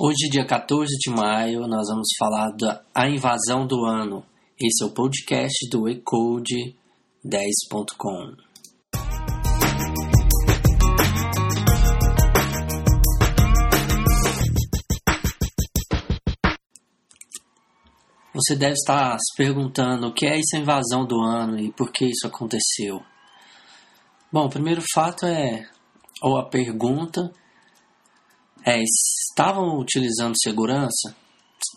Hoje, dia 14 de maio, nós vamos falar da a invasão do ano. Esse é o podcast do Ecode 10.com. Você deve estar se perguntando o que é essa invasão do ano e por que isso aconteceu. Bom, o primeiro fato é, ou a pergunta é: estavam utilizando segurança?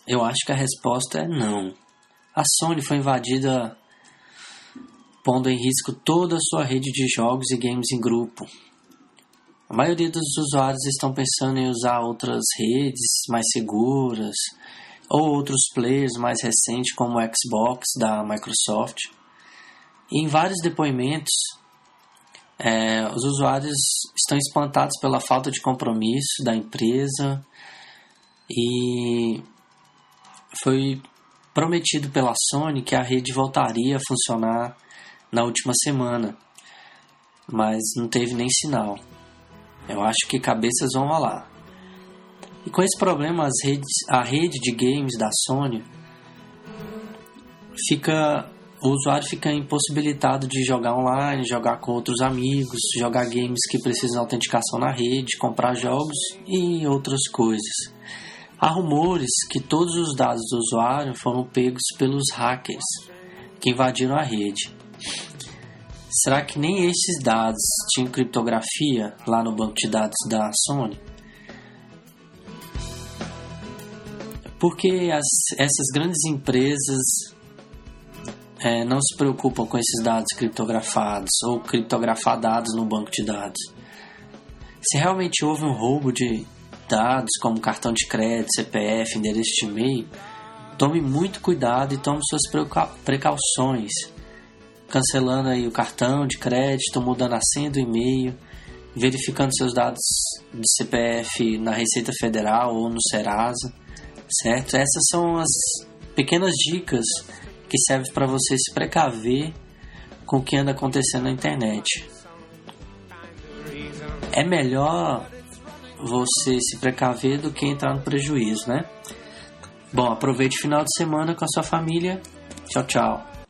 Eu acho que a resposta é não. A Sony foi invadida pondo em risco toda a sua rede de jogos e games em grupo. A maioria dos usuários estão pensando em usar outras redes mais seguras ou outros players mais recentes como o Xbox da Microsoft. E em vários depoimentos, é, os usuários estão espantados pela falta de compromisso da empresa e foi prometido pela Sony que a rede voltaria a funcionar na última semana, mas não teve nem sinal. Eu acho que cabeças vão rolar. E com esse problema, redes, a rede de games da Sony fica o usuário fica impossibilitado de jogar online, jogar com outros amigos, jogar games que precisam de autenticação na rede, comprar jogos e outras coisas. Há rumores que todos os dados do usuário foram pegos pelos hackers que invadiram a rede. Será que nem esses dados tinham criptografia lá no banco de dados da Sony? Porque as, essas grandes empresas é, não se preocupam com esses dados criptografados ou criptografar dados no banco de dados. Se realmente houve um roubo de dados, como cartão de crédito, CPF, endereço de e-mail, tome muito cuidado e tome suas precauções, cancelando aí o cartão de crédito, mudando a senha do e-mail, verificando seus dados de CPF na Receita Federal ou no Serasa, certo? Essas são as pequenas dicas que serve para você se precaver com o que anda acontecendo na internet. É melhor você se precaver do que entrar no prejuízo, né? Bom, aproveite o final de semana com a sua família. Tchau, tchau.